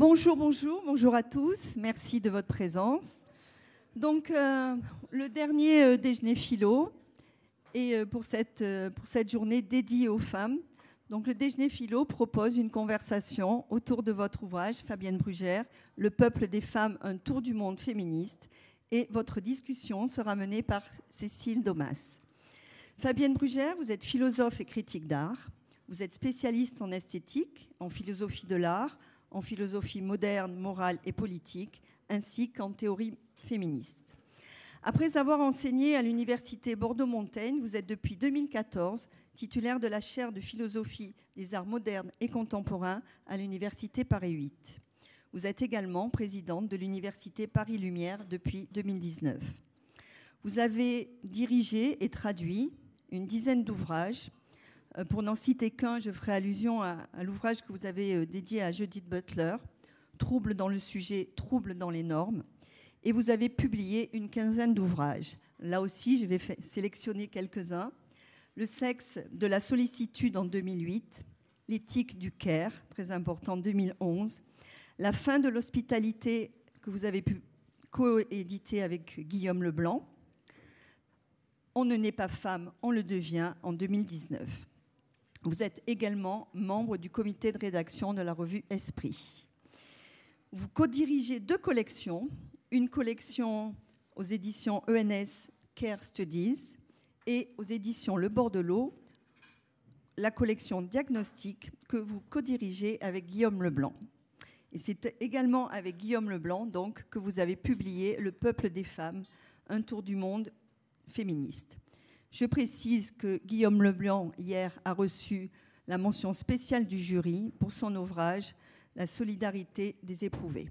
Bonjour, bonjour, bonjour à tous. Merci de votre présence. Donc, euh, le dernier euh, déjeuner philo et euh, pour, cette, pour cette journée dédiée aux femmes. Donc, le déjeuner philo propose une conversation autour de votre ouvrage, Fabienne Brugère, Le peuple des femmes, un tour du monde féministe. Et votre discussion sera menée par Cécile Domas. Fabienne Brugère, vous êtes philosophe et critique d'art. Vous êtes spécialiste en esthétique, en philosophie de l'art, en philosophie moderne, morale et politique, ainsi qu'en théorie féministe. Après avoir enseigné à l'université Bordeaux-Montaigne, vous êtes depuis 2014 titulaire de la chaire de philosophie des arts modernes et contemporains à l'université Paris 8. Vous êtes également présidente de l'université Paris Lumière depuis 2019. Vous avez dirigé et traduit une dizaine d'ouvrages. Euh, pour n'en citer qu'un, je ferai allusion à, l'ouvrage que vous avez euh, dédié à Judith Butler, Trouble dans le sujet, trouble dans les normes. Et vous avez publié une quinzaine d'ouvrages. Là aussi, je vais sélectionner quelques-uns. Le sexe de la sollicitude en 2008, l'éthique du care, très important, 2011, la fin de l'hospitalité que vous avez pu coéditer avec Guillaume Leblanc, on ne naît pas femme, on le devient en 2019. Vous êtes également membre du comité de rédaction de la revue Esprit. Vous co-dirigez deux collections, une collection aux éditions ENS Care Studies et aux éditions Le Bord de l'eau, la collection Diagnostic que vous co-dirigez avec Guillaume Leblanc. Et c'est également avec Guillaume Leblanc donc, que vous avez publié Le peuple des femmes, un tour du monde féministe. Je précise que Guillaume Leblanc, hier, a reçu la mention spéciale du jury pour son ouvrage La solidarité des éprouvés.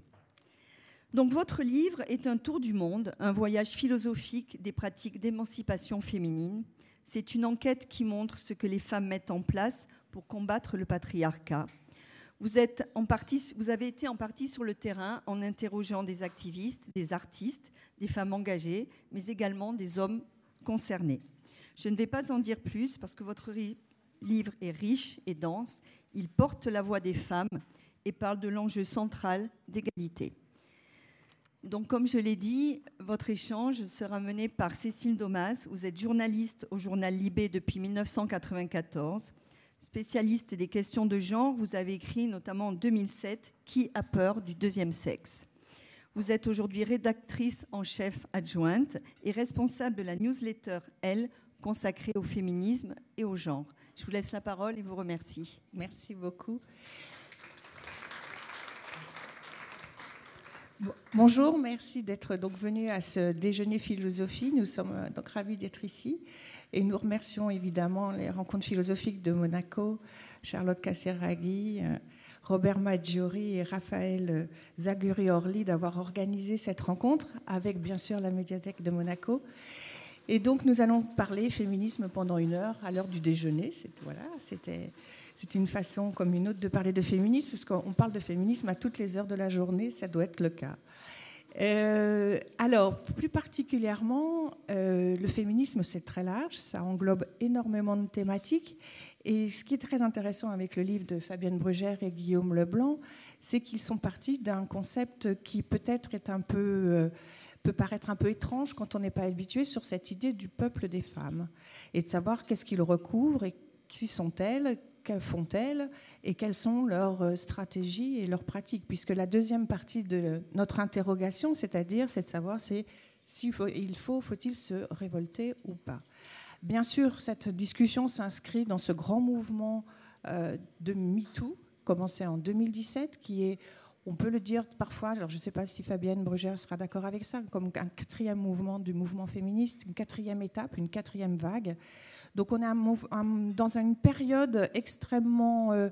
Donc votre livre est un tour du monde, un voyage philosophique des pratiques d'émancipation féminine. C'est une enquête qui montre ce que les femmes mettent en place pour combattre le patriarcat. Vous, avez été en partie sur le terrain en interrogeant des activistes, des artistes, des femmes engagées, mais également des hommes concernés. Je ne vais pas en dire plus parce que votre livre est riche et dense. Il porte la voix des femmes et parle de l'enjeu central d'égalité. Donc, comme je l'ai dit, votre échange sera mené par Cécile Domas. Vous êtes journaliste au journal Libé depuis 1994, spécialiste des questions de genre. Vous avez écrit notamment en 2007 Qui a peur du deuxième sexe? Vous êtes aujourd'hui rédactrice en chef adjointe et responsable de la newsletter Elle, consacrée au féminisme et au genre. Je vous laisse la parole et vous remercie. Merci beaucoup. Bonjour, merci d'être donc venu à ce déjeuner philosophie. Nous sommes euh, donc ravis d'être ici et nous remercions évidemment les rencontres philosophiques de Monaco, Charlotte Casseraghi, euh, Robert Maggiori et Raphaël Zaguri-Orly d'avoir organisé cette rencontre avec bien sûr la médiathèque de Monaco. Et donc nous allons parler féminisme pendant une heure à l'heure du déjeuner. Voilà, c'est une façon comme une autre de parler de féminisme, parce qu'on parle de féminisme à toutes les heures de la journée, ça doit être le cas. Euh, alors, plus particulièrement, euh, le féminisme, c'est très large, ça englobe énormément de thématiques. Et ce qui est très intéressant avec le livre de Fabienne Brugère et Guillaume Leblanc, c'est qu'ils sont partis d'un concept qui peut-être est un peu euh, peut paraître un peu étrange quand on n'est pas habitué sur cette idée du peuple des femmes et de savoir qu'est-ce qu'ils recouvrent et qui sont-elles, que font-elles et quelles sont leurs euh, stratégies et leurs pratiques. Puisque la deuxième partie de notre interrogation, c'est-à-dire, c'est de savoir s'il faut, il faut, faut-il se révolter ou pas. Bien sûr, cette discussion s'inscrit dans ce grand mouvement euh, de MeToo, commencé en 2017, qui est, on peut le dire parfois, alors je ne sais pas si Fabienne Brugère sera d'accord avec ça, comme un quatrième mouvement du mouvement féministe, une quatrième étape, une quatrième vague. Donc on est dans une période extrêmement euh,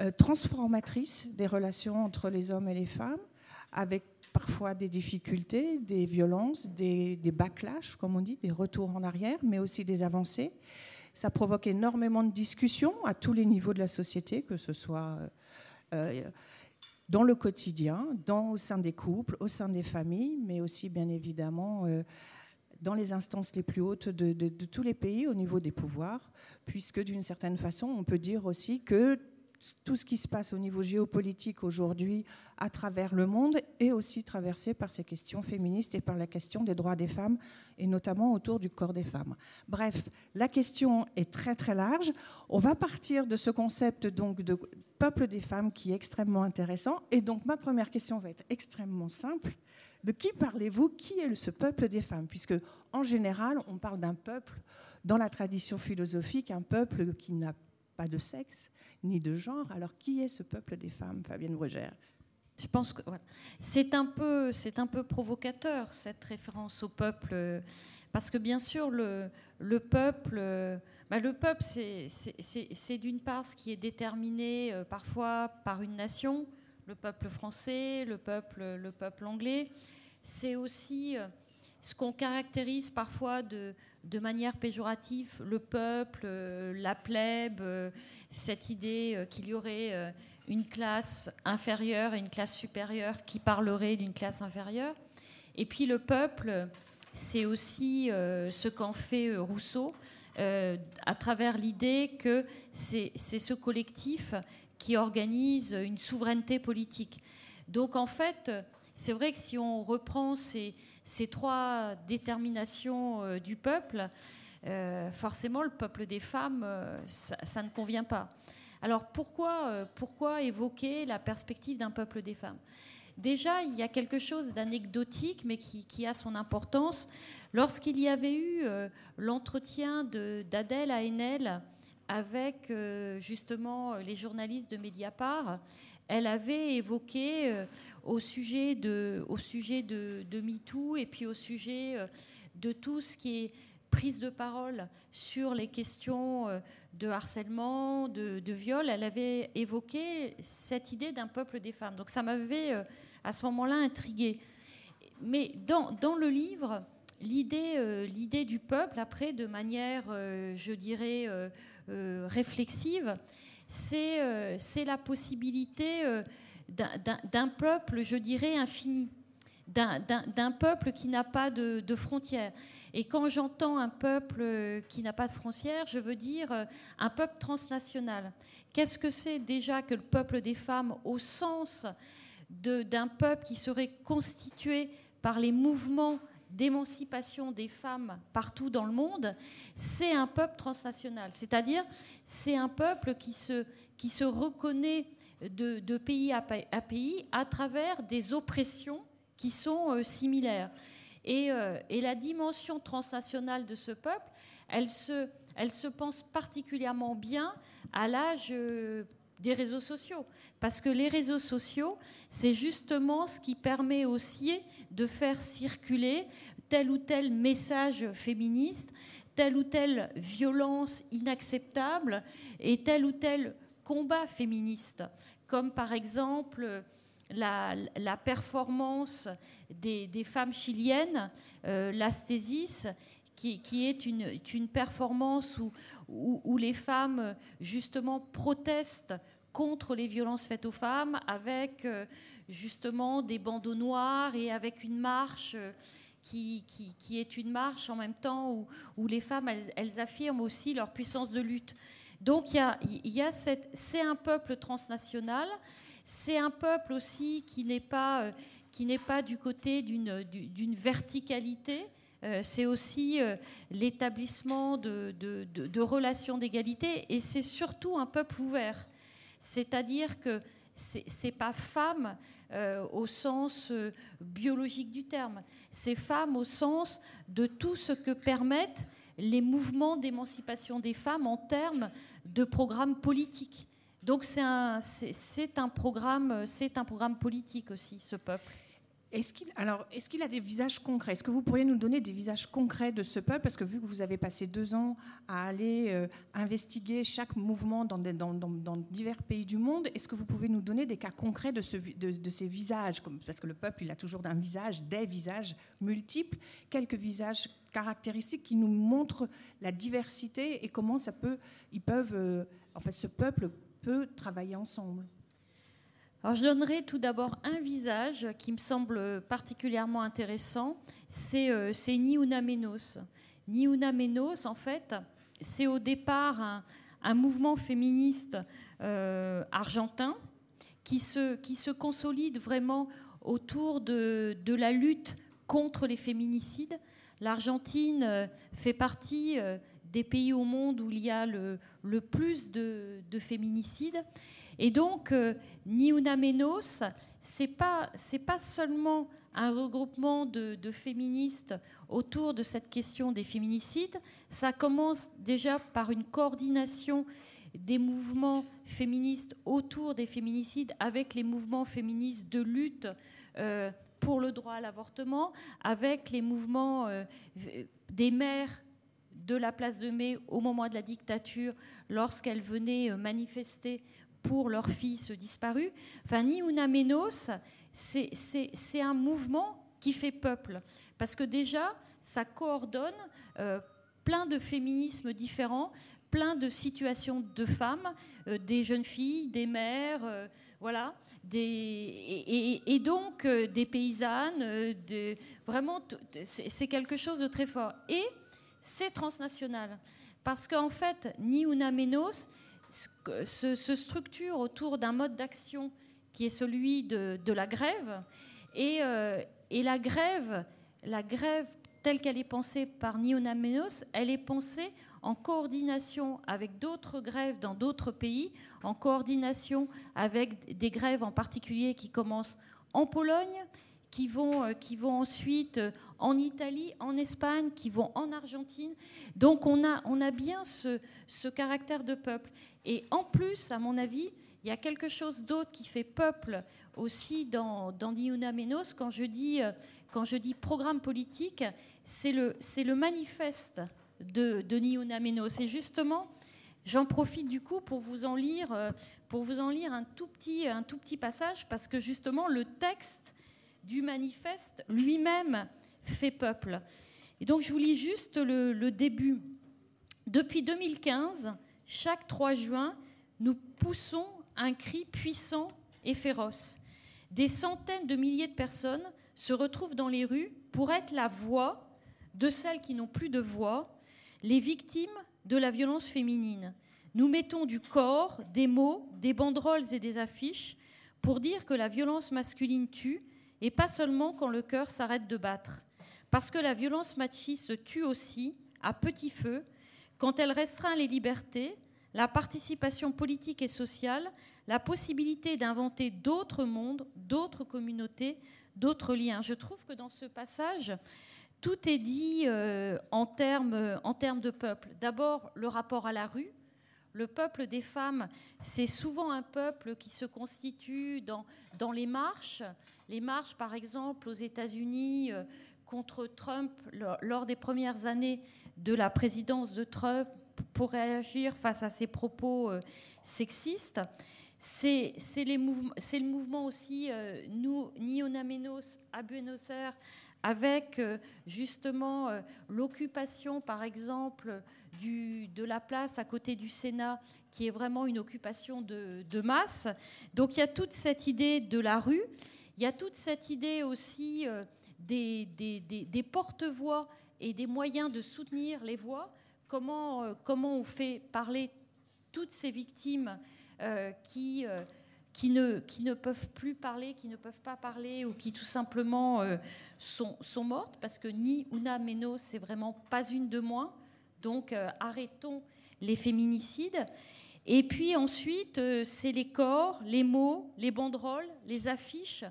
euh, transformatrice des relations entre les hommes et les femmes, avec parfois des difficultés, des violences, des, des backlash, comme on dit, des retours en arrière, mais aussi des avancées. Ça provoque énormément de discussions à tous les niveaux de la société, que ce soit euh, dans le quotidien, dans, au sein des couples, au sein des familles, mais aussi bien évidemment euh, dans les instances les plus hautes de, de, tous les pays au niveau des pouvoirs, puisque d'une certaine façon, on peut dire aussi que tout ce qui se passe au niveau géopolitique aujourd'hui à travers le monde est aussi traversé par ces questions féministes et par la question des droits des femmes, et notamment autour du corps des femmes. Bref, la question est très très large. On va partir de ce concept donc de peuple des femmes qui est extrêmement intéressant. Et donc ma première question va être extrêmement simple. De qui parlez-vous? Qui est ce peuple des femmes? Puisque en général, on parle d'un peuple dans la tradition philosophique, un peuple qui n'a pas de sexe ni de genre. Alors qui est ce peuple des femmes, Fabienne Brugère? Je pense que c'est un peu, c'est un peu provocateur cette référence au peuple, parce que bien sûr le, le peuple, bah, le peuple, c'est d'une part ce qui est déterminé euh, parfois par une nation, le peuple français, le peuple, le peuple anglais. C'est aussi euh, ce qu'on caractérise parfois de, de, manière péjorative, le peuple, euh, la plèbe, cette idée qu'il y aurait une classe inférieure et une classe supérieure qui parlerait d'une classe inférieure. Et puis le peuple, c'est aussi euh, ce qu'en fait euh, Rousseau, euh, à travers l'idée que c'est ce collectif qui organise une souveraineté politique. Donc en fait, c'est vrai que si on reprend ces, trois déterminations du peuple, forcément le peuple des femmes, ça ne convient pas. Alors pourquoi, euh, pourquoi évoquer la perspective d'un peuple des femmes? Déjà, il y a quelque chose d'anecdotique, mais qui, a son importance. Lorsqu'il y avait eu euh, l'entretien d'Adèle à Enel avec euh, justement les journalistes de Mediapart, elle avait évoqué au sujet, de, au sujet de, de, MeToo et puis au sujet de tout ce qui est prise de parole sur les questions euh, de harcèlement, de, viol, elle avait évoqué cette idée d'un peuple des femmes. Donc ça m'avait euh, à ce moment-là intriguée. Mais dans, dans le livre, l'idée, euh, l'idée du peuple, après, de manière, je dirais, réflexive, c'est, c'est la possibilité d'un peuple, je dirais, infini d'un peuple qui n'a pas de, frontières. Et quand j'entends un peuple qui n'a pas de frontières, je veux dire euh, un peuple transnational. Qu'est-ce que c'est déjà que le peuple des femmes au sens d'un peuple qui serait constitué par les mouvements d'émancipation des femmes partout dans le monde, c'est un peuple transnational. C'est-à-dire, c'est un peuple qui se, qui se reconnaît de, pays à, pays à travers des oppressions qui sont euh, similaires. Euh, et, la dimension transnationale de ce peuple, elle se, elle se pense particulièrement bien à l'âge euh, des réseaux sociaux. Parce que les réseaux sociaux, c'est justement ce qui permet aussi de faire circuler tel ou tel message féministe, telle ou telle violence inacceptable et tel ou tel combat féministe. Comme par exemple la, performance des, femmes chiliennes, euh, l'asthésis, qui, est une, performance où, les femmes justement protestent contre les violences faites aux femmes avec euh, justement des bandeaux noirs et avec une marche euh, qui, est une marche en même temps où, les femmes, elles, affirment aussi leur puissance de lutte. Donc il y a cette, c'est un peuple transnational c'est un peuple aussi qui n'est pas, euh, qui n'est pas du côté d'une verticalité. Euh, c'est aussi euh, l'établissement de, relations d'égalité et c'est surtout un peuple ouvert. C'est-à-dire que c'est pas femme au sens biologique du terme, c'est femme au sens de tout ce que permettent les mouvements d'émancipation des femmes en termes de programmes politiques. Donc c'est un, un programme politique aussi, ce peuple. Est-ce qu'il, alors, est-ce qu'il a des visages concrets? Est-ce que vous pourriez nous donner des visages concrets de ce peuple? Parce que vu que vous avez passé deux ans à aller euh, investiguer chaque mouvement dans, divers pays du monde, est-ce que vous pouvez nous donner des cas concrets de, ce, ces visages? Parce que le peuple, il a toujours un visage, des visages multiples. Quelques visages caractéristiques qui nous montrent la diversité et comment ça peut, ils peuvent, euh, en fait, ce peuple travailler ensemble je donnerai tout d'abord un visage qui me semble particulièrement intéressant, c'est euh, Niuna Menos. Niuna Menos, en fait, c'est au départ un mouvement féministe argentin qui se, consolide vraiment autour de, la lutte contre les féminicides. L'Argentine fait partie des pays au monde où il y a le, plus de, féminicides. Et donc, euh, Menos, c'est pas, pas seulement un regroupement de, de, féministes autour de cette question des féminicides. Ça commence déjà par une coordination des mouvements féministes autour des féminicides avec les mouvements féministes de lutte euh, pour le droit à l'avortement, avec les mouvements euh, des mères de la place de mai au moment de la dictature, lorsqu'elles venaient euh, manifester pour leur fils disparu. Enfin, Ni Una Menos, c'est un mouvement qui fait peuple. Parce que déjà, ça coordonne euh, plein de féminismes différents, plein de situations de femmes, euh, des jeunes filles, des mères, voilà, des, et, donc des paysannes, vraiment, c'est quelque chose de très fort. Et c'est transnational. Parce qu'en fait, Ni Una Menos se, structure autour d'un mode d'action qui est celui de, la grève. Et, euh, et, la grève, la grève telle qu'elle est pensée par Ni Una Menos, elle est pensée en coordination avec d'autres grèves dans d'autres pays, en coordination avec des grèves en particulier qui commencent en Pologne, qui vont, euh, qui vont ensuite euh, en Italie, en Espagne, qui vont en Argentine. Donc on a, on a bien ce, ce caractère de peuple. Et en plus, à mon avis, il y a quelque chose d'autre qui fait peuple aussi dans, dans Diuna Menos. Quand je dis, euh, quand je dis programme politique, c'est le, le manifeste de, de Niuna Menos. Et justement, j'en profite du coup pour vous en lire, pour vous en lire un tout petit, un tout petit passage, parce que justement, le texte du manifeste lui-même fait peuple. Et donc je vous lis juste le, début. Depuis 2015, chaque 3 juin, nous poussons un cri puissant et féroce. Des centaines de milliers de personnes se retrouvent dans les rues pour être la voix de celles qui n'ont plus de voix, les victimes de la violence féminine. Nous mettons du corps, des mots, des banderoles et des affiches pour dire que la violence masculine tue et pas seulement quand le cœur s'arrête de battre. Parce que la violence machiste tue aussi, à petit feu, quand elle restreint les libertés, la participation politique et sociale, la possibilité d'inventer d'autres mondes, d'autres communautés, d'autres liens. Je trouve que dans ce passage, tout est dit euh, en, termes, en termes de peuple. D'abord, le rapport à la rue, le peuple des femmes, c'est souvent un peuple qui se constitue dans, dans les marches. Les marches, par exemple, aux États-Unis euh, contre Trump lors, des premières années de la présidence de Trump pour réagir face à ses propos euh, sexistes. C'est le mouvement aussi euh, nous, Nionamenos à Buenos Aires avec euh, justement euh, l'occupation, par exemple, du, de la place à côté du Sénat, qui est vraiment une occupation de, masse. Donc il y a toute cette idée de la rue, il y a toute cette idée aussi euh, des, des, porte-voix et des moyens de soutenir les voix. Comment, comment on fait parler toutes ces victimes qui qui ne, qui ne peuvent plus parler, qui ne peuvent pas parler ou qui tout simplement euh, sont, sont, mortes parce que ni Una Menos, c'est vraiment pas une de moins. Donc euh, arrêtons les féminicides. Et puis ensuite, euh, c'est les corps, les mots, les banderoles, les affiches.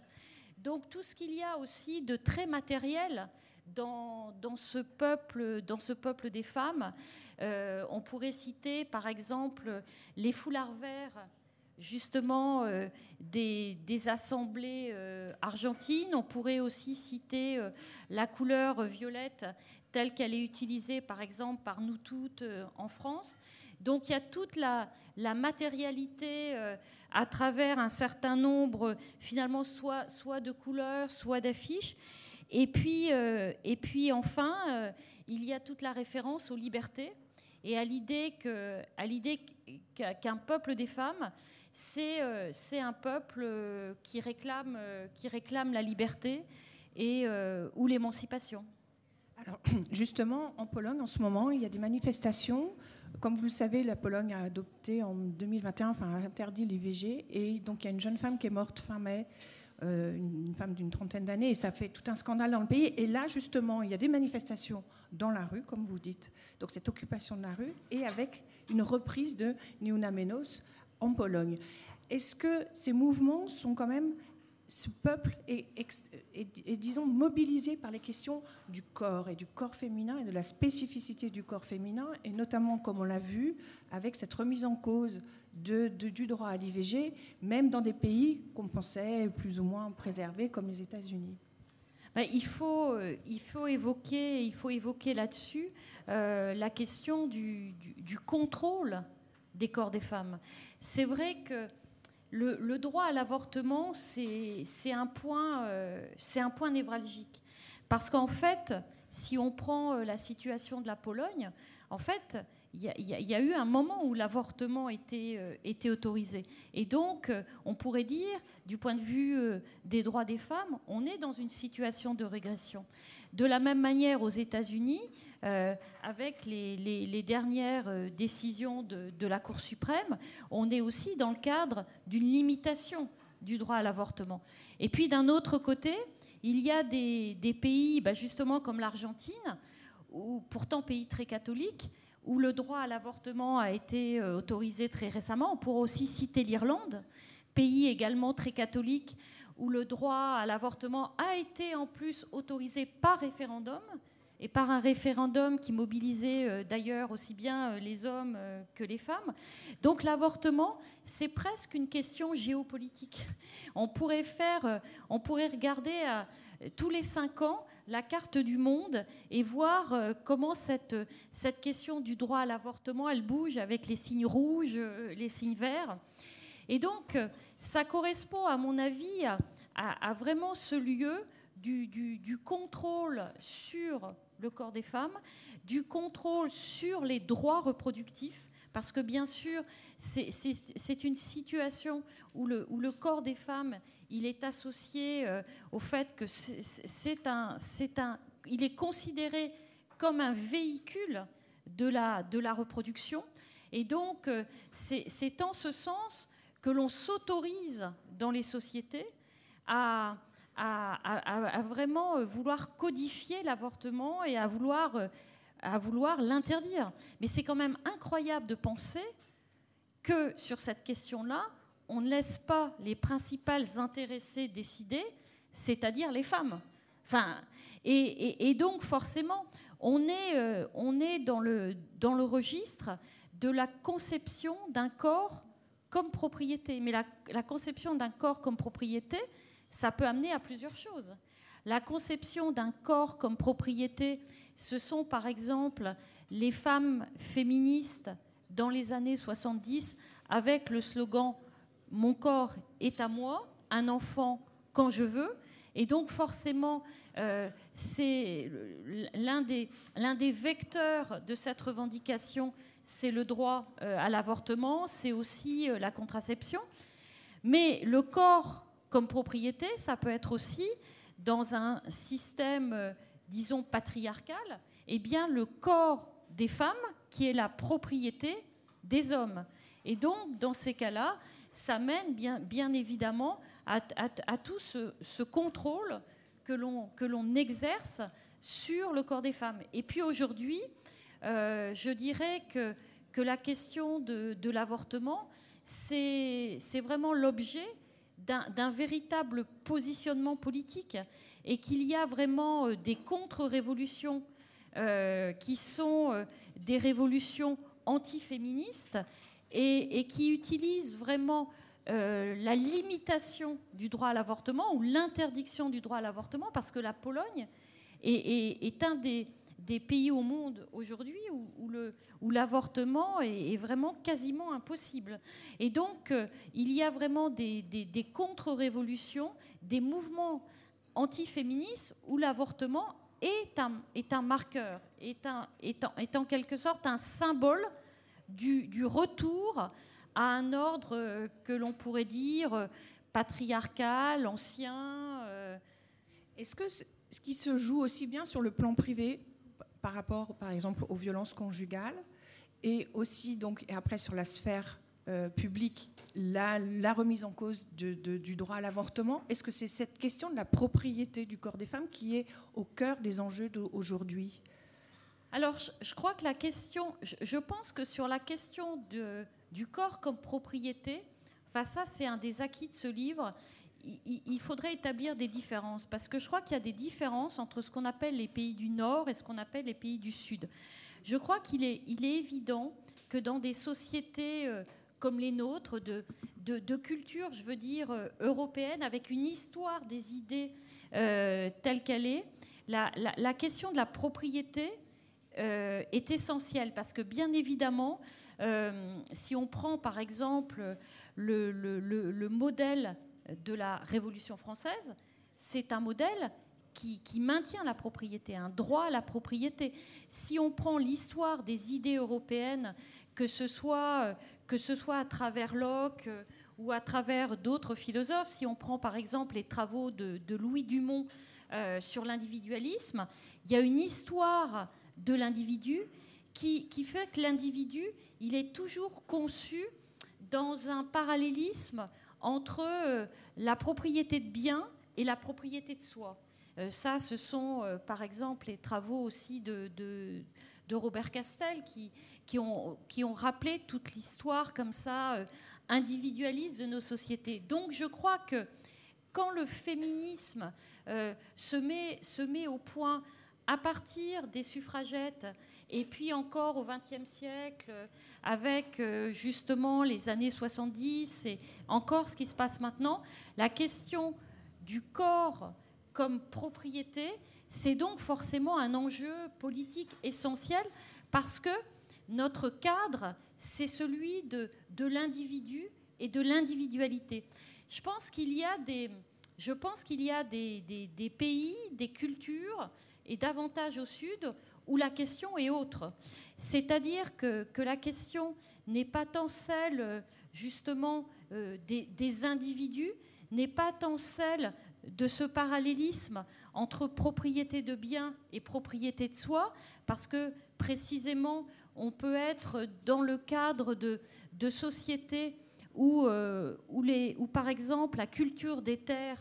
Donc tout ce qu'il y a aussi de très matériel dans, dans, ce, peuple, dans ce peuple des femmes. on pourrait citer par exemple les foulards verts justement euh, des, assemblées euh, argentines. On pourrait aussi citer euh, la couleur violette telle qu'elle est utilisée par exemple par nous toutes en France. Donc il y a toute la, matérialité à travers un certain nombre finalement soit, de couleurs, soit d'affiches. Et puis, et puis enfin, il y a toute la référence aux libertés et à l'idée qu'un peuple des femmes euh, c'est un peuple euh, qui réclame, euh, qui réclame la liberté et, ou l'émancipation. Alors, justement, en Pologne, en ce moment, il y a des manifestations. Comme vous le savez, la Pologne a adopté en 2021, enfin, a interdit l'IVG. Et donc, il y a une jeune femme qui est morte fin mai, une femme d'une trentaine d'années, et ça fait tout un scandale dans le pays. Et là, justement, il y a des manifestations dans la rue, comme vous dites. Donc, cette occupation de la rue, et avec une reprise de Niuna Menos en Pologne. Est-ce que ces mouvements sont quand même ce peuple est, disons, mobilisé par les questions du corps et du corps féminin et de la spécificité du corps féminin, et notamment, comme on l'a vu, avec cette remise en cause du droit à l'IVG, même dans des pays qu'on pensait plus ou moins préservés, comme les États-Unis? Ben, il, faut, euh, il, faut évoquer, évoquer là-dessus euh, la question du contrôle des corps des femmes. C'est vrai que le, droit à l'avortement, c'est un, point, euh, un point névralgique. Parce qu'en fait, si on prend euh, la situation de la Pologne, en fait, il y, a eu un moment où l'avortement était, euh, autorisé. Et donc, on pourrait dire, du point de vue des droits des femmes, on est dans une situation de régression. De la même manière, aux États-Unis, euh, avec les, dernières euh, décisions de, la Cour suprême, on est aussi dans le cadre d'une limitation du droit à l'avortement. Et puis d'un autre côté, il y a des, pays, bah, justement comme l'Argentine, ou pourtant pays très catholique, où le droit à l'avortement a été euh, autorisé très récemment. On pourrait aussi citer l'Irlande, pays également très catholique, où le droit à l'avortement a été en plus autorisé par référendum et par un référendum qui mobilisait euh, d'ailleurs aussi bien euh, les hommes que les femmes. Donc l'avortement, c'est presque une question géopolitique. On pourrait faire, on pourrait regarder à, tous les cinq ans la carte du monde et voir comment cette, cette question du droit à l'avortement, elle bouge avec les signes rouges, les signes verts. Et donc, ça correspond, à mon avis, à, vraiment ce lieu du, du, du contrôle sur le corps des femmes, du contrôle sur les droits reproductifs, parce que bien sûr, c'est une situation où le, où le, corps des femmes, il est associé euh, au fait que c'est un, un, il est considéré comme un véhicule de la, de la reproduction. Et donc, euh, c'est en ce sens que l'on s'autorise dans les sociétés à, à, vraiment euh, vouloir codifier l'avortement et à vouloir, à vouloir l'interdire. Mais c'est quand même incroyable de penser que sur cette question-là, on ne laisse pas les principales intéressées décider, c'est-à-dire les femmes. Et, donc forcément, on est, euh, dans, le, registre de la conception d'un corps comme propriété. Mais la conception d'un corps comme propriété, ça peut amener à plusieurs choses. La conception d'un corps comme propriété, ce sont par exemple les femmes féministes dans les années 70 avec le slogan Mon corps est à moi, un enfant quand je veux. Et donc forcément, euh, c'est l'un des, vecteurs de cette revendication, c'est le droit euh, à l'avortement, c'est aussi euh, la contraception. Mais le corps comme propriété, ça peut être aussi dans un système, disons, patriarcal, eh bien, le corps des femmes qui est la propriété des hommes. Et donc, dans ces cas-là, ça mène bien, évidemment à, tout ce, contrôle que l'on exerce sur le corps des femmes. Et puis aujourd'hui, euh, je dirais que, que la question de, de l'avortement, c'est vraiment l'objet d'un véritable positionnement politique et qu'il y a vraiment euh, des contre-révolutions euh, qui sont des révolutions antiféministes et, qui utilisent vraiment la limitation du droit à l'avortement ou l'interdiction du droit à l'avortement parce que la Pologne est un des pays au monde aujourd'hui où, l'avortement est, vraiment quasiment impossible. Et donc, euh, il y a vraiment des, contre-révolutions, des mouvements antiféministes où l'avortement est un, marqueur, est, en, quelque sorte un symbole du, retour à un ordre euh, que l'on pourrait dire euh, patriarcal, ancien. Est-ce que ce qui se joue aussi bien sur le plan privé par rapport, par exemple, aux violences conjugales, et aussi donc et après sur la sphère euh, publique la, remise en cause du droit à l'avortement Est-ce que c'est cette question de la propriété du corps des femmes qui est au cœur des enjeux d'aujourd'hui Alors, je, crois que la question, je, pense que sur la question du corps comme propriété, enfin ça c'est un des acquis de ce livre, il, faudrait établir des différences, parce que je crois qu'il y a des différences entre ce qu'on appelle les pays du Nord et ce qu'on appelle les pays du Sud. Je crois qu'il est, évident que dans des sociétés euh, comme les nôtres, de, culture, je veux dire, euh, européenne, avec une histoire des idées euh, telle qu'elle est, la, question de la propriété euh, est essentielle, parce que bien évidemment, euh, si on prend par exemple le, le, le, modèle de la Révolution française, c'est un modèle qui, qui, maintient la propriété, un droit à la propriété. Si on prend l'histoire des idées européennes, que ce soit, que ce soit à travers Locke euh, ou à travers d'autres philosophes, si on prend par exemple les travaux de, de Louis Dumont euh, sur l'individualisme, il y a une histoire de l'individu qui, fait que l'individu, il est toujours conçu dans un parallélisme entre euh, la propriété de biens et la propriété de soi. Euh, ça, ce sont euh, par exemple les travaux aussi de, de, Robert Castel qui, qui, ont, qui, ont, rappelé toute l'histoire comme ça individualiste de nos sociétés. Donc je crois que quand le féminisme se, met, se met au point à partir des suffragettes et puis encore au XXe siècle avec euh, justement les années 70 et encore ce qui se passe maintenant, la question du corps comme propriété, c'est donc forcément un enjeu politique essentiel parce que notre cadre, c'est celui de, de l'individu et de l'individualité. Je pense qu'il y a des, je pense qu'il y a des, des, des, pays, des cultures, et davantage au sud, où la question est autre. C'est-à-dire que, que, la question n'est pas tant celle, justement, euh, des, individus, n'est pas tant celle de ce parallélisme entre propriété de biens et propriété de soi, parce que précisément, on peut être dans le cadre de, de sociétés où, euh, où, par exemple, la culture des terres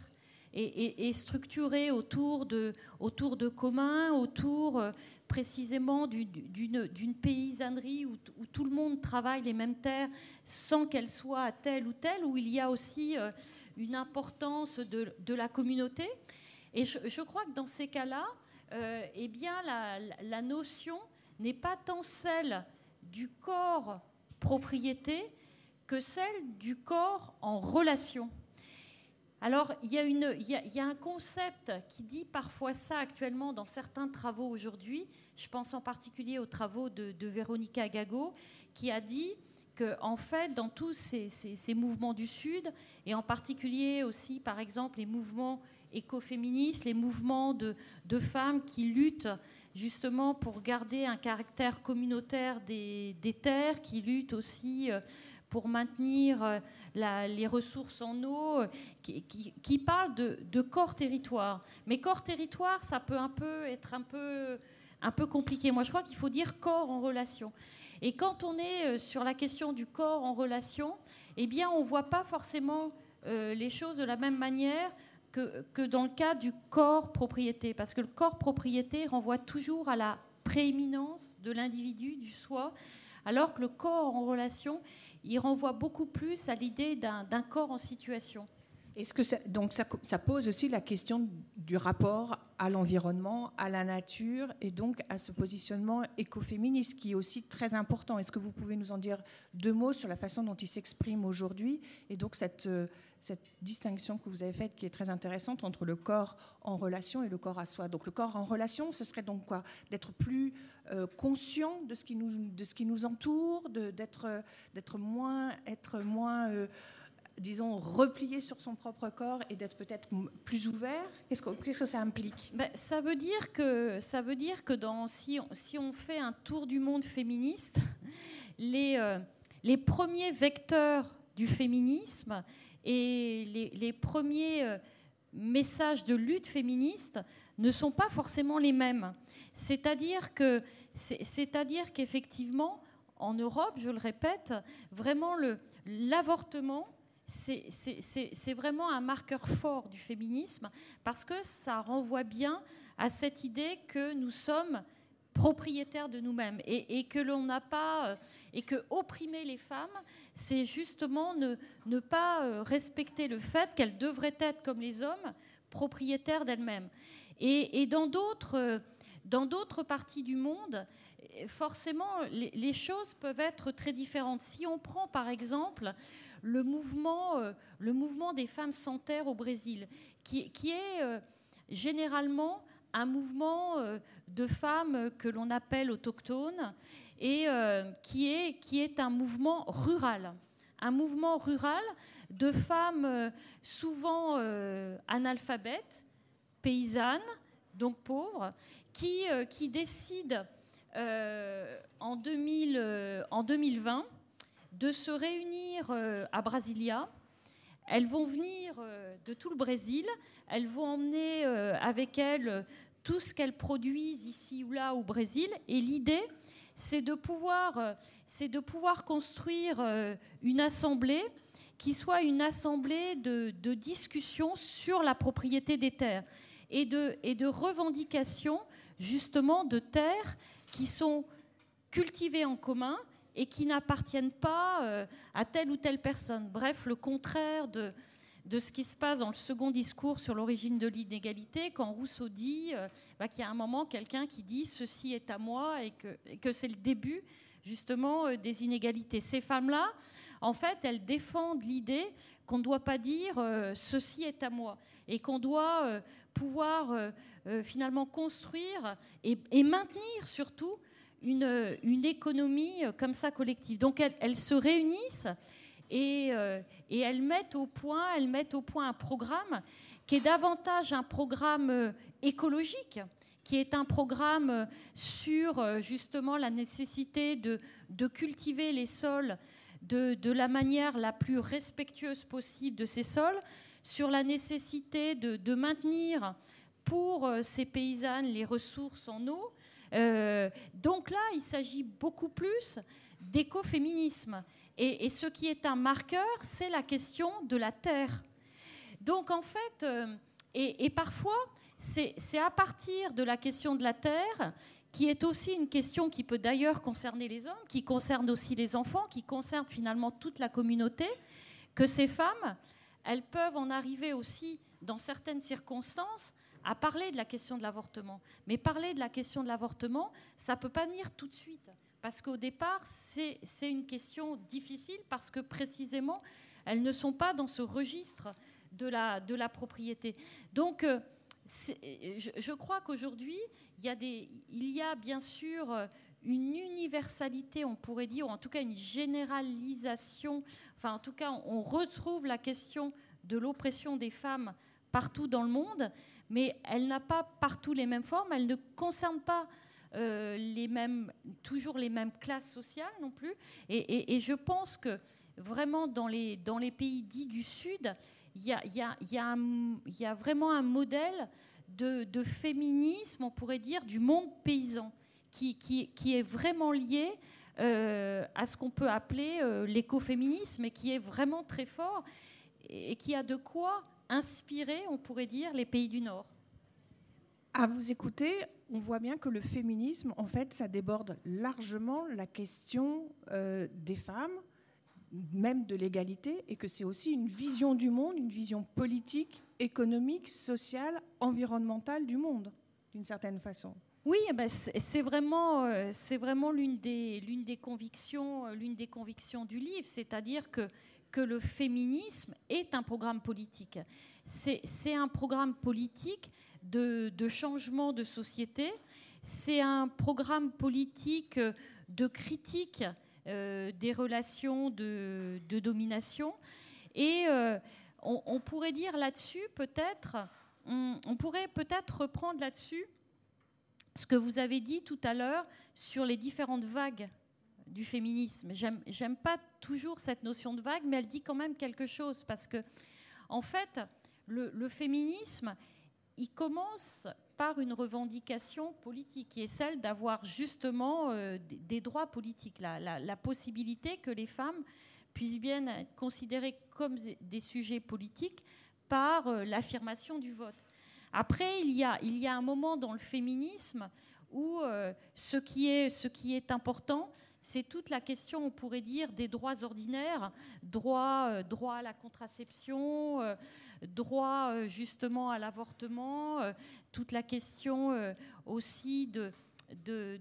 est, est, est structurée autour de, autour de communs, autour euh, précisément d'une paysannerie où, tout le monde travaille les mêmes terres sans qu'elles soient telle ou telle, où il y a aussi euh, une importance de, la communauté. Et je, crois que dans ces cas-là, euh, eh bien, la notion n'est pas tant celle du corps propriété que celle du corps en relation. Alors, il y, a un concept qui dit parfois ça actuellement dans certains travaux aujourd'hui. Je pense en particulier aux travaux de, de Véronica Gago, qui a dit que, en fait, dans tous ces, mouvements du Sud, et en particulier aussi, par exemple, les mouvements écoféministes, les mouvements de, femmes qui luttent justement pour garder un caractère communautaire des, des terres, qui luttent aussi pour maintenir la, les ressources en eau, qui, qui, qui parle de, corps-territoire. Mais corps-territoire, ça peut un peu être un peu, un peu compliqué. Moi, je crois qu'il faut dire corps en relation. Et quand on est sur la question du corps en relation, eh bien, on ne voit pas forcément euh, les choses de la même manière que, que dans le cas du corps propriété, parce que le corps propriété renvoie toujours à la prééminence de l'individu, du soi, alors que le corps en relation, il renvoie beaucoup plus à l'idée d'un corps en situation. Est-ce que ça, donc ça, pose aussi la question du rapport à l'environnement, à la nature et donc à ce positionnement écoféministe qui est aussi très important. Est-ce que vous pouvez nous en dire deux mots sur la façon dont il s'exprime aujourd'hui et donc cette, cette distinction que vous avez faite qui est très intéressante entre le corps en relation et le corps à soi? Donc le corps en relation, ce serait donc quoi? D'être plus euh, conscient de ce qui nous, de ce qui nous entoure, d'être moins, être moins euh, disons, replié sur son propre corps et d'être peut-être plus ouvert? Qu'est-ce que, qu que, ça implique? Ben, ça, veut dire que, ça veut dire que dans, si, on, si on fait un tour du monde féministe, les, euh, les premiers vecteurs du féminisme et les, premiers euh, messages de lutte féministe ne sont pas forcément les mêmes. C'est-à-dire que, c'est-à-dire qu'effectivement, en Europe, je le répète, vraiment l'avortement, c'est vraiment un marqueur fort du féminisme parce que ça renvoie bien à cette idée que nous sommes propriétaires de nous-mêmes et, que l'on n'a pas euh, et que opprimer les femmes, c'est justement ne, pas euh, respecter le fait qu'elles devraient être comme les hommes propriétaires d'elles-mêmes. Et, dans d'autres euh, dans d'autres parties du monde, forcément, les, choses peuvent être très différentes. Si on prend par exemple le mouvement, le mouvement des femmes sans terre au Brésil, qui, est généralement un mouvement euh, de femmes que l'on appelle autochtones et euh, qui, est, qui est un mouvement rural. Un mouvement rural de femmes euh, souvent analphabètes, paysannes, donc pauvres, qui, qui décident en, 2000, en 2020 de se réunir à Brasilia elles vont venir de tout le Brésil, elles vont emmener avec elles tout ce qu'elles produisent ici ou là au Brésil. Et l'idée, c'est de, pouvoir, euh, de pouvoir construire euh, une assemblée qui soit une assemblée de, de discussion sur la propriété des terres et de, et de revendication justement de terres qui sont cultivées en commun et qui n'appartiennent pas euh, à telle ou telle personne. Bref, le contraire de, ce qui se passe dans le second discours sur l'origine de l'inégalité, quand Rousseau dit euh, bah, qu'il y a un moment quelqu'un qui dit ceci est à moi et que, c'est le début justement euh, des inégalités. Ces femmes-là, en fait, elles défendent l'idée qu'on ne doit pas dire ceci est à moi et qu'on doit pouvoir finalement construire et, maintenir surtout une, économie comme ça collective. Donc elles se réunissent euh, et, elles mettent au point, elles mettent au point un programme qui est davantage un programme euh, écologique, qui est un programme euh, sur justement la nécessité de, cultiver les sols de, la manière la plus respectueuse possible de ces sols, sur la nécessité de, maintenir pour ces paysannes les ressources en eau. Donc là, il s'agit beaucoup plus d'écoféminisme. Et, ce qui est un marqueur, c'est la question de la terre. Donc en fait, euh, et, parfois, c'est à partir de la question de la terre, qui est aussi une question qui peut d'ailleurs concerner les hommes, qui concerne aussi les enfants, qui concerne finalement toute la communauté, que ces femmes, elles peuvent en arriver aussi, dans certaines circonstances, à parler de la question de l'avortement. Mais parler de la question de l'avortement, ça ne peut pas venir tout de suite. Parce qu'au départ, c'est une question difficile parce que précisément, elles ne sont pas dans ce registre de la, de la propriété. Donc, euh, je, crois qu'aujourd'hui, il, il y a bien sûr une universalité, on pourrait dire, ou en tout cas une généralisation, enfin en tout cas, on retrouve la question de l'oppression des femmes partout dans le monde, mais elle n'a pas partout les mêmes formes, elle ne concerne pas euh, toujours les mêmes classes sociales non plus. Et, je pense que vraiment dans les, pays dits du Sud, il y a, vraiment un modèle de, féminisme, on pourrait dire, du monde paysan, qui est vraiment lié euh, à ce qu'on peut appeler euh, l'écoféminisme et qui est vraiment très fort et qui a de quoi inspirer, on pourrait dire, les pays du Nord. À vous écouter, on voit bien que le féminisme, en fait, ça déborde largement la question euh, des femmes, même de l'égalité, et que c'est aussi une vision du monde, une vision politique, économique, sociale, environnementale du monde, d'une certaine façon. Oui, eh ben, c'est vraiment, euh, c'est vraiment l'une des, l'une des convictions, euh, l'une des convictions du livre, c'est-à-dire que que le féminisme est un programme politique. C'est un programme politique de, changement de société. C'est un programme politique de critique euh, des relations de, domination. Et euh, on, pourrait dire là-dessus, peut-être, on, pourrait peut-être reprendre là-dessus ce que vous avez dit tout à l'heure sur les différentes vagues du féminisme. J'aime pas toujours cette notion de vague, mais elle dit quand même quelque chose parce que, en fait, le, féminisme, il commence par une revendication politique, qui est celle d'avoir justement euh, des, droits politiques, la, possibilité que les femmes puissent bien être considérées comme des sujets politiques par euh, l'affirmation du vote. Après, il y, a, il y a un moment dans le féminisme où euh, ce, qui est, ce qui est important, c'est toute la question, on pourrait dire, des droits ordinaires, droit, euh, à la contraception, euh, droit justement à l'avortement, toute la question aussi de,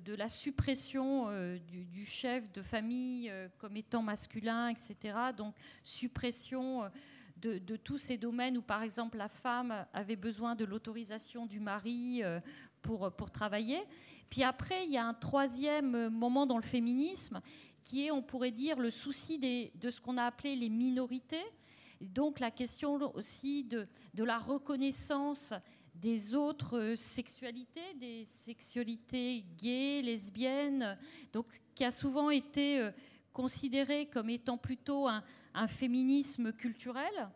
la suppression du, chef de famille comme étant masculin, etc. Donc suppression de, tous ces domaines où, par exemple, la femme avait besoin de l'autorisation du mari euh, pour, pour travailler. Puis après, il y a un troisième moment dans le féminisme qui est, on pourrait dire, le souci de ce qu'on a appelé les minorités. donc la question aussi de, de la reconnaissance des autres sexualités, des sexualités gays, lesbiennes, donc qui a souvent été euh, considéré comme étant plutôt un, féminisme culturel.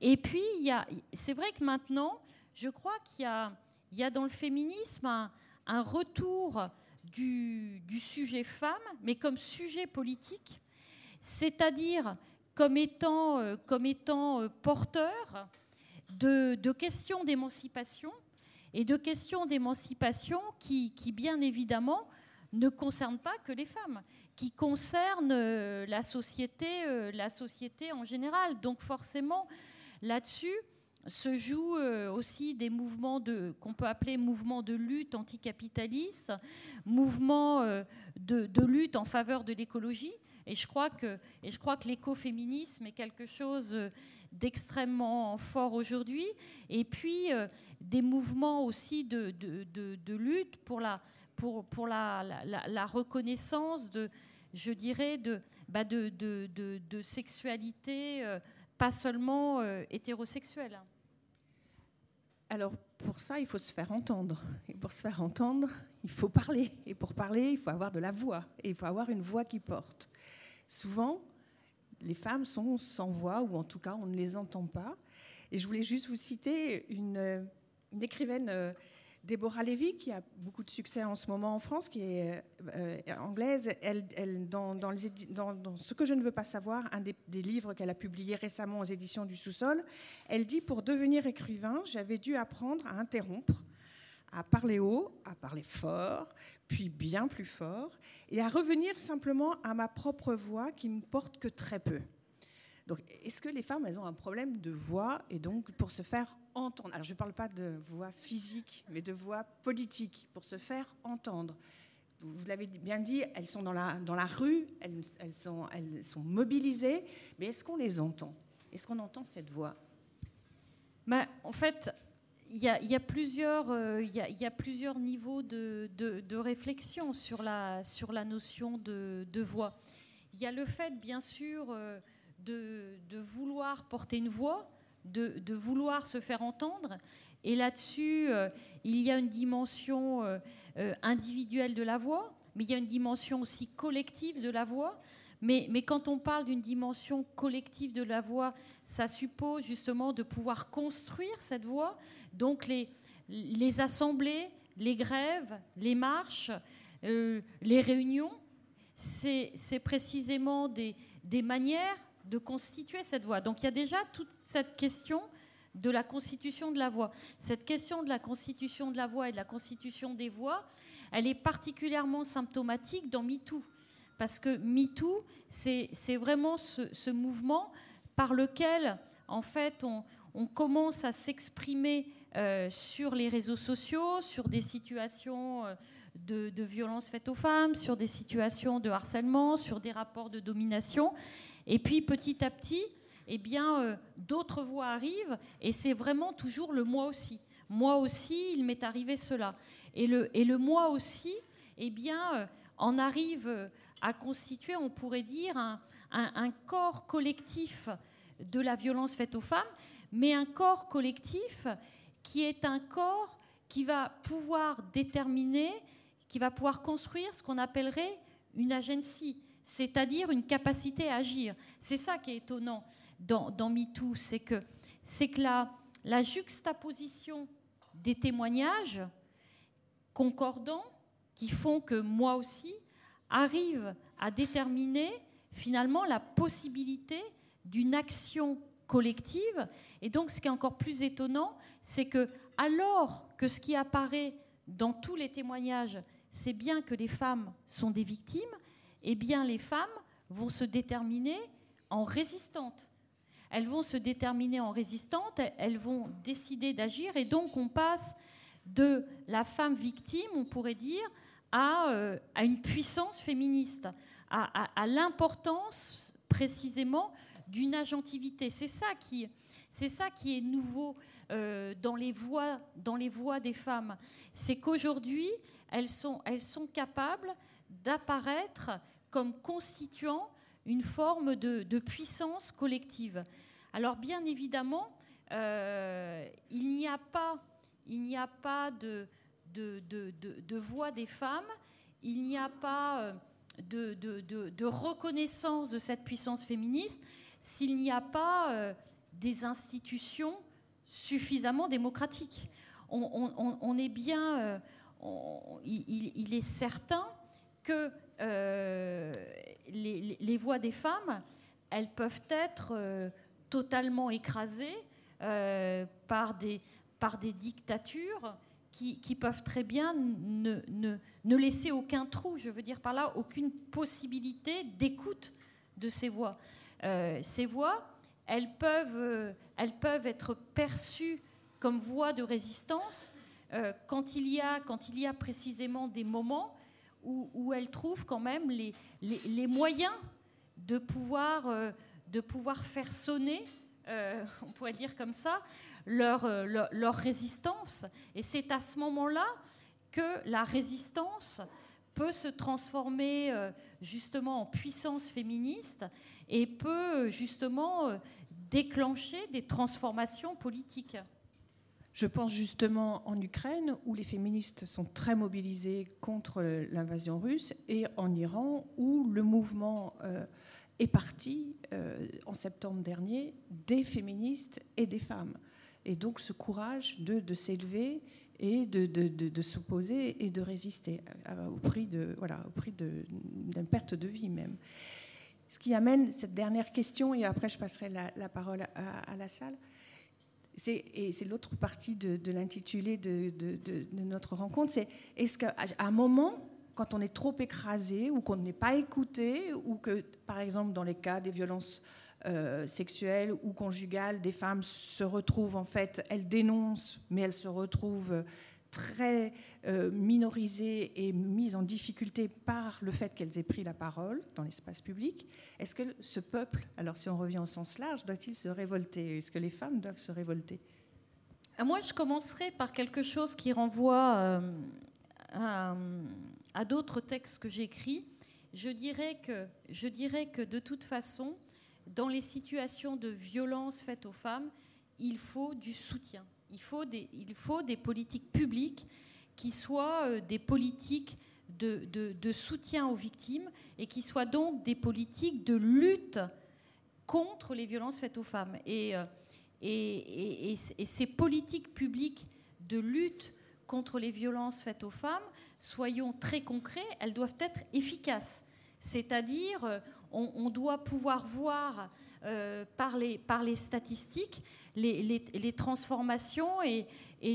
Et puis, c'est vrai que maintenant, je crois qu'il y, a, dans le féminisme un, retour du, sujet femme, mais comme sujet politique, c'est-à-dire comme étant, euh, comme étant euh, porteur de, questions d'émancipation, et de questions d'émancipation qui, bien évidemment, ne concernent pas que les femmes qui concerne euh, la société, la société en général. Donc forcément, là-dessus se jouent euh, aussi des mouvements qu'on peut appeler mouvements de lutte anticapitaliste, mouvements de, de, lutte en faveur de l'écologie. Et je crois que, l'écoféminisme est quelque chose d'extrêmement fort aujourd'hui. Et puis des mouvements aussi de, lutte pour la, reconnaissance de, je dirais, de, bah sexualité, euh, pas seulement euh, hétérosexuelle. Alors, pour ça, il faut se faire entendre. Et pour se faire entendre, il faut parler. Et pour parler, il faut avoir de la voix. Et il faut avoir une voix qui porte. Souvent, les femmes sont sans voix, ou en tout cas, on ne les entend pas. Et je voulais juste vous citer une, une écrivaine euh, Déborah Lévy, qui a beaucoup de succès en ce moment en France, qui est euh, anglaise, elle, dans, Ce que je ne veux pas savoir, un des, livres qu'elle a publié récemment aux éditions du Sous-sol, elle dit Pour devenir écrivain, j'avais dû apprendre à interrompre, à parler haut, à parler fort, puis bien plus fort, et à revenir simplement à ma propre voix qui me porte que très peu. Est-ce que les femmes, ont un problème de voix et donc pour se faire entendre? Alors, je ne parle pas de voix physique, mais de voix politique, pour se faire entendre. Vous l'avez bien dit, elles sont dans la, rue, elles, sont, mobilisées, mais est-ce qu'on les entend? Est-ce qu'on entend cette voix? Bah, En fait, il y, a plusieurs, niveaux de, réflexion sur la, notion de, de voix. Il y a le fait, bien sûr, euh, de, vouloir porter une voix, de, vouloir se faire entendre. Et là-dessus, euh, il y a une dimension euh, euh, individuelle de la voix, mais il y a une dimension aussi collective de la voix. Mais, quand on parle d'une dimension collective de la voix, ça suppose justement de pouvoir construire cette voix. Donc les, assemblées, les grèves, les marches, les réunions, c'est précisément des manières de constituer cette voix. Donc il y a déjà toute cette question de la constitution de la voix. Cette question de la constitution de la voix et de la constitution des voix, elle est particulièrement symptomatique dans MeToo. Parce que MeToo, c'est vraiment ce, mouvement par lequel, en fait, on, commence à s'exprimer euh, sur les réseaux sociaux, sur des situations euh, de, de violence faites aux femmes, sur des situations de harcèlement, sur des rapports de domination. Et puis petit à petit, eh bien, euh, d'autres voix arrivent, et c'est vraiment toujours le moi aussi. Moi aussi, il m'est arrivé cela. Et le, et le moi aussi, eh bien, euh, en arrive euh, à constituer, on pourrait dire, un, un, corps collectif de la violence faite aux femmes, mais un corps collectif qui est un corps qui va pouvoir déterminer, qui va pouvoir construire ce qu'on appellerait une agency, c'est-à-dire une capacité à agir. C'est ça qui est étonnant dans, dans MeToo, c'est que, c'est que la, la juxtaposition des témoignages concordants qui font que moi aussi arrive à déterminer finalement la possibilité d'une action collective. Et donc, ce qui est encore plus étonnant, c'est que alors que ce qui apparaît dans tous les témoignages, c'est bien que les femmes sont des victimes, eh bien, les femmes vont se déterminer en résistantes. Elles vont se déterminer en résistantes, elles vont décider d'agir, et donc on passe de la femme victime, on pourrait dire, à, euh, une puissance féministe, à, l'importance précisément d'une agentivité. C'est ça qui, ça qui est nouveau euh, dans, les voix, dans les voix des femmes. C'est qu'aujourd'hui, elles sont capables d'apparaître comme constituant une forme de, puissance collective. Alors bien évidemment, euh, il n'y a pas, il n'y a pas de, voix des femmes, il n'y a pas euh, de, reconnaissance de cette puissance féministe s'il n'y a pas euh, des institutions suffisamment démocratiques. On, est bien, il, est certain que les, les, voix des femmes, elles peuvent être totalement écrasées par, des, par dictatures qui, peuvent très bien ne, laisser aucun trou, je veux dire par là, aucune possibilité d'écoute de ces voix. Euh, ces voix, elles peuvent, euh, être perçues comme voix de résistance euh, quand, il y a, quand il y a précisément des moments où, où elles trouvent quand même les, moyens de pouvoir, de pouvoir faire sonner, on pourrait dire comme ça, euh, leur, leur, résistance. Et c'est à ce moment-là que la résistance peut se transformer euh, justement en puissance féministe et peut justement euh, déclencher des transformations politiques. Je pense justement en Ukraine, où les féministes sont très mobilisées contre l'invasion russe, et en Iran, où le mouvement est parti en septembre dernier des féministes et des femmes. Et donc ce courage de, s'élever et de, de, de s'opposer et de résister au prix de voilà au prix d'une perte de vie même. Ce qui amène cette dernière question et après je passerai la, parole à, la salle. Et c'est l'autre partie de, l'intitulé de, notre rencontre, c'est est-ce qu'à un moment, quand on est trop écrasé ou qu'on n'est pas écouté, ou que, par exemple, dans les cas des violences euh, sexuelles ou conjugales, des femmes se retrouvent en fait, elles dénoncent, mais elles se retrouvent très euh, minorisées et mises en difficulté par le fait qu'elles aient pris la parole dans l'espace public. Est-ce que ce peuple, alors si on revient au sens large, doit-il se révolter? Est-ce que les femmes doivent se révolter? Euh, Moi, je commencerai par quelque chose qui renvoie à, à d'autres textes que j'écris. Je dirais que, je dirais que de toute façon, dans les situations de violence faites aux femmes, il faut du soutien. Il faut des, il faut des politiques publiques qui soient euh, des politiques de, de, soutien aux victimes et qui soient donc des politiques de lutte contre les violences faites aux femmes. Et, euh, et, et, et, ces politiques publiques de lutte contre les violences faites aux femmes, soyons très concrets, elles doivent être efficaces. C'est-à-dire, on, doit pouvoir voir euh, par, les, par, les, statistiques les, transformations et,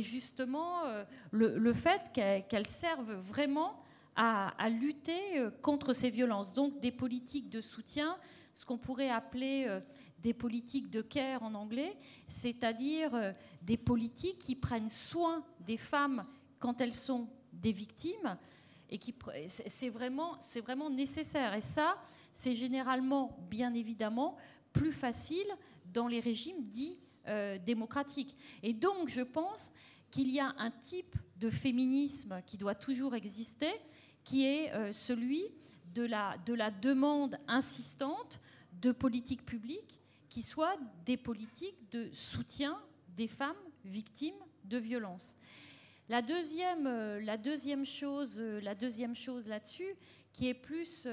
justement euh, le, fait qu'elles servent vraiment à, lutter euh, contre ces violences. Donc des politiques de soutien, ce qu'on pourrait appeler des politiques de care en anglais, c'est-à-dire des politiques qui prennent soin des femmes quand elles sont des victimes et qui c'est vraiment c'est vraiment nécessaire et ça c'est généralement, bien évidemment, plus facile dans les régimes dits euh, démocratiques. Et donc, je pense qu'il y a un type de féminisme qui doit toujours exister, qui est euh, celui de la, de la demande insistante de politiques publiques qui soient des politiques de soutien des femmes victimes de violences. La deuxième, euh, la deuxième chose, la deuxième chose là-dessus, qui est plus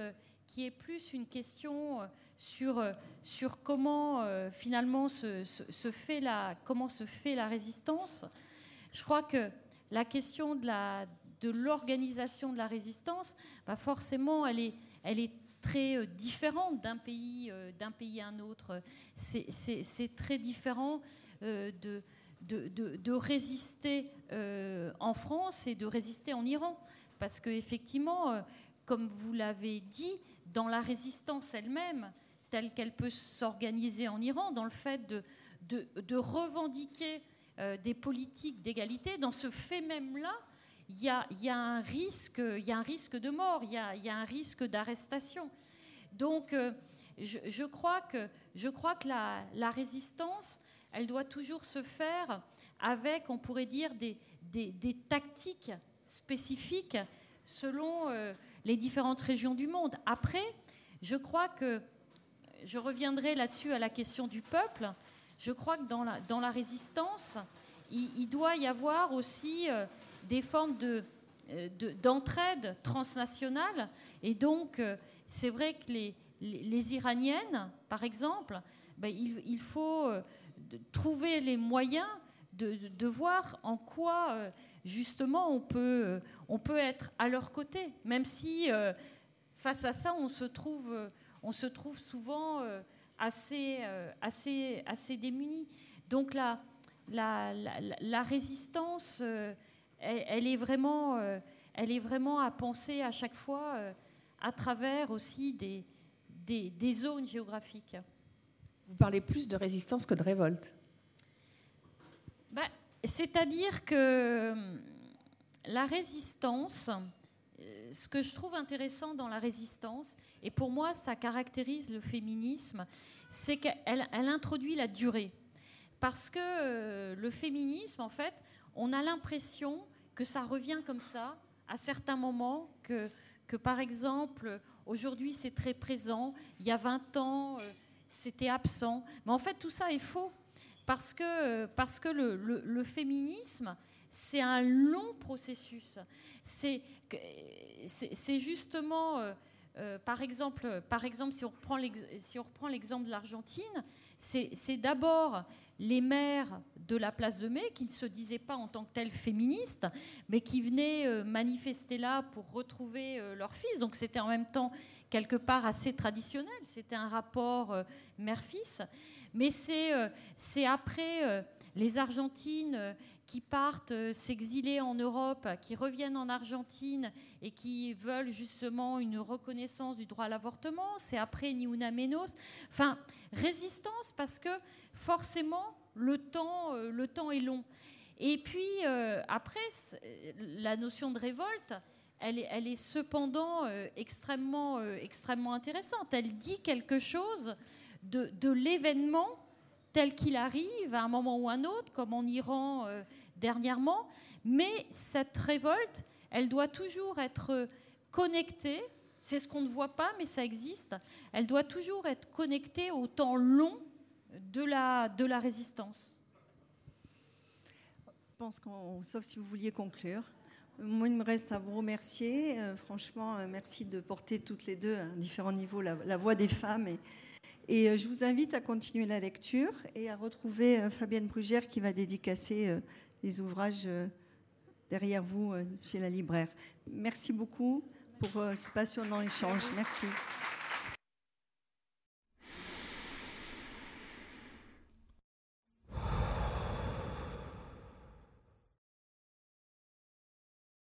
plus une question, euh, sur, comment finalement se, fait la, résistance. Je crois que la question de l'organisation de la résistance, bah forcément, elle est, très différente d'un pays à un autre. C'est très différent de, de, résister en France et de résister en Iran. Parce qu'effectivement, comme vous l'avez dit, dans la résistance elle-même, telle qu'elle peut s'organiser en Iran, dans le fait de, revendiquer euh, des politiques d'égalité, dans ce fait même-là, il y a, y, a un risque, y a un risque de mort, il y a, un risque d'arrestation. Donc, euh, je, crois que, je crois que la, résistance, elle doit toujours se faire avec, on pourrait dire, des, des, tactiques spécifiques selon euh, les différentes régions du monde. Après, je crois que, je reviendrai là-dessus à la question du peuple, je crois que dans la, dans la résistance, il, doit y avoir aussi euh, des formes de, euh, d'entraide transnationale. Et donc, c'est vrai que les, les, Iraniennes, par exemple, ben, il, faut trouver les moyens de, de, voir en quoi justement, on peut, euh, on peut être à leur côté, même si euh, face à ça, on se trouve, euh, on se trouve souvent assez, assez, assez démunis. Donc la, la, la, résistance, elle, est vraiment, elle est vraiment à penser à chaque fois à travers aussi des, des, des zones géographiques. Vous parlez plus de résistance que de révolte ben, c'est-à-dire que hum, la résistance, euh, ce que je trouve intéressant dans la résistance, et pour moi ça caractérise le féminisme, c'est qu'elle introduit la durée. Parce que euh, le féminisme, en fait, on a l'impression que ça revient comme ça à certains moments, que, que par exemple, aujourd'hui c'est très présent, il y a 20 ans euh, c'était absent. Mais en fait tout ça est faux parce que, parce que le, féminisme, c'est un long processus. C'est justement, euh, euh, par, exemple, par exemple, si on reprend l'exemple de l'Argentine, c'est d'abord les mères de la place de mai qui ne se disaient pas en tant que telles féministes, mais qui venaient euh, manifester là pour retrouver leur fils. Donc c'était en même temps quelque part assez traditionnel, c'était un rapport mère-fils. Mais c'est euh, après euh, les Argentines euh, qui partent s'exiler en Europe, qui reviennent en Argentine et qui veulent justement une reconnaissance du droit à l'avortement. C'est après Niuna Menos. Enfin, résistance parce que forcément, le temps, le temps est long. Et puis, après, la notion de révolte, elle est, elle est cependant extrêmement, extrêmement intéressante. Elle dit quelque chose de, l'événement tel qu'il arrive à un moment ou un autre, comme en Iran euh, dernièrement. Mais cette révolte, elle doit toujours être connectée. C'est ce qu'on ne voit pas, mais ça existe. Elle doit toujours être connectée au temps long de la, résistance. Je pense qu'on, sauf si vous vouliez conclure. Moi, il me reste à vous remercier. Euh, franchement, euh, merci de porter toutes les deux à différents niveaux la, voix des femmes et euh, je vous invite à continuer la lecture et à retrouver euh, Fabienne Brugère qui va dédicacer euh, les ouvrages derrière vous chez la libraire. Merci beaucoup pour ce passionnant échange. Merci.